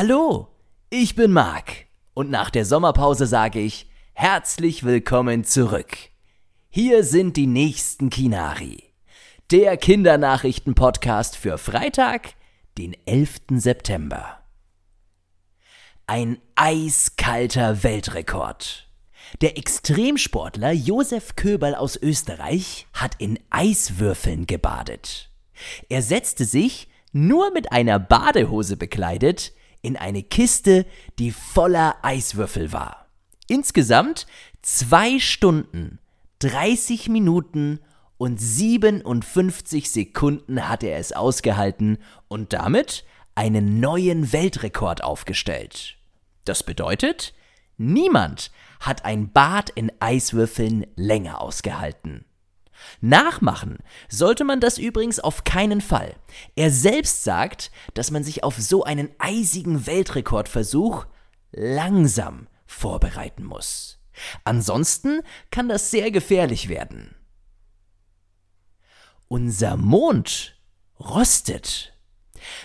Hallo, ich bin Marc und nach der Sommerpause sage ich herzlich willkommen zurück. Hier sind die nächsten Kinari. Der Kindernachrichten-Podcast für Freitag, den 11. September. Ein eiskalter Weltrekord. Der Extremsportler Josef Köberl aus Österreich hat in Eiswürfeln gebadet. Er setzte sich, nur mit einer Badehose bekleidet, in eine Kiste, die voller Eiswürfel war. Insgesamt zwei Stunden, 30 Minuten und 57 Sekunden hat er es ausgehalten und damit einen neuen Weltrekord aufgestellt. Das bedeutet, niemand hat ein Bad in Eiswürfeln länger ausgehalten. Nachmachen sollte man das übrigens auf keinen Fall. Er selbst sagt, dass man sich auf so einen eisigen Weltrekordversuch langsam vorbereiten muss. Ansonsten kann das sehr gefährlich werden. Unser Mond rostet.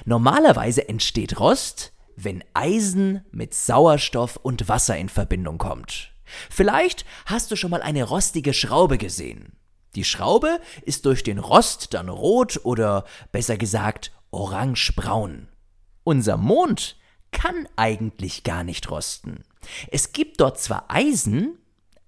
Normalerweise entsteht Rost, wenn Eisen mit Sauerstoff und Wasser in Verbindung kommt. Vielleicht hast du schon mal eine rostige Schraube gesehen. Die Schraube ist durch den Rost dann rot oder besser gesagt orangebraun. Unser Mond kann eigentlich gar nicht rosten. Es gibt dort zwar Eisen,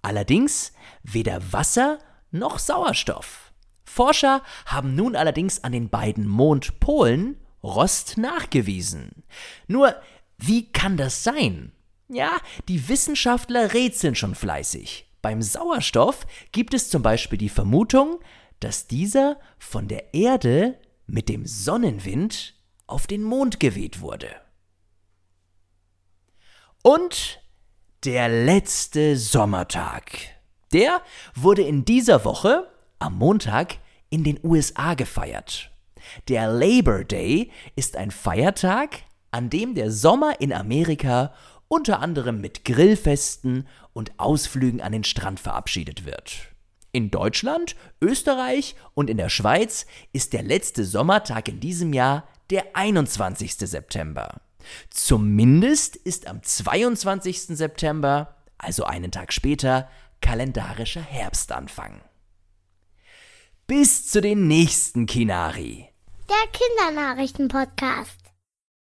allerdings weder Wasser noch Sauerstoff. Forscher haben nun allerdings an den beiden Mondpolen Rost nachgewiesen. Nur, wie kann das sein? Ja, die Wissenschaftler rätseln schon fleißig. Beim Sauerstoff gibt es zum Beispiel die Vermutung, dass dieser von der Erde mit dem Sonnenwind auf den Mond geweht wurde. Und der letzte Sommertag. Der wurde in dieser Woche am Montag in den USA gefeiert. Der Labor Day ist ein Feiertag, an dem der Sommer in Amerika unter anderem mit Grillfesten und Ausflügen an den Strand verabschiedet wird. In Deutschland, Österreich und in der Schweiz ist der letzte Sommertag in diesem Jahr der 21. September. Zumindest ist am 22. September, also einen Tag später, kalendarischer Herbstanfang. Bis zu den nächsten Kinari. Der Kindernachrichten-Podcast.